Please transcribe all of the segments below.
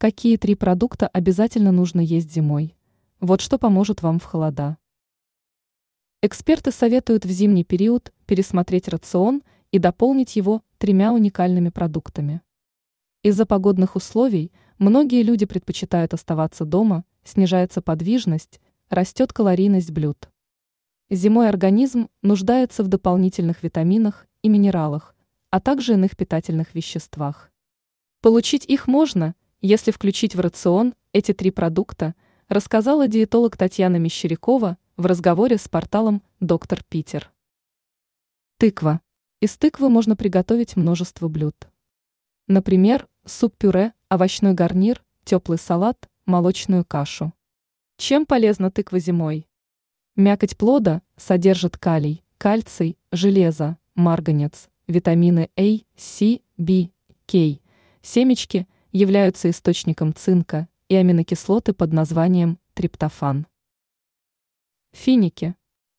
Какие три продукта обязательно нужно есть зимой? Вот что поможет вам в холода. Эксперты советуют в зимний период пересмотреть рацион и дополнить его тремя уникальными продуктами. Из-за погодных условий многие люди предпочитают оставаться дома, снижается подвижность, растет калорийность блюд. Зимой организм нуждается в дополнительных витаминах и минералах, а также иных питательных веществах. Получить их можно – если включить в рацион эти три продукта, рассказала диетолог Татьяна Мещерякова в разговоре с порталом «Доктор Питер». Тыква. Из тыквы можно приготовить множество блюд. Например, суп-пюре, овощной гарнир, теплый салат, молочную кашу. Чем полезна тыква зимой? Мякоть плода содержит калий, кальций, железо, марганец, витамины А, С, В, К. Семечки – являются источником цинка и аминокислоты под названием триптофан. Финики.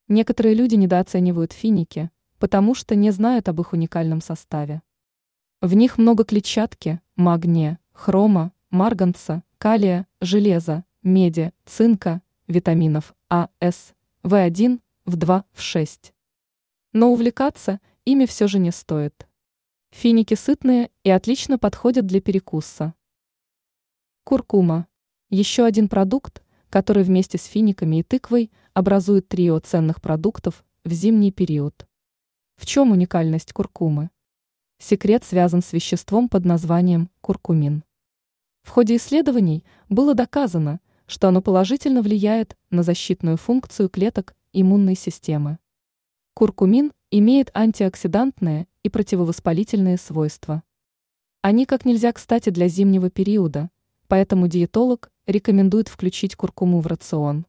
Некоторые люди недооценивают финики, потому что не знают об их уникальном составе. В них много клетчатки, магния, хрома, марганца, калия, железа, меди, цинка, витаминов А, С, В1, В2, В6. Но увлекаться ими все же не стоит. Финики сытные и отлично подходят для перекуса. Куркума. Еще один продукт, который вместе с финиками и тыквой образует трио ценных продуктов в зимний период. В чем уникальность куркумы? Секрет связан с веществом под названием куркумин. В ходе исследований было доказано, что оно положительно влияет на защитную функцию клеток иммунной системы. Куркумин имеет антиоксидантные и противовоспалительные свойства. Они как нельзя кстати для зимнего периода, поэтому диетолог рекомендует включить куркуму в рацион.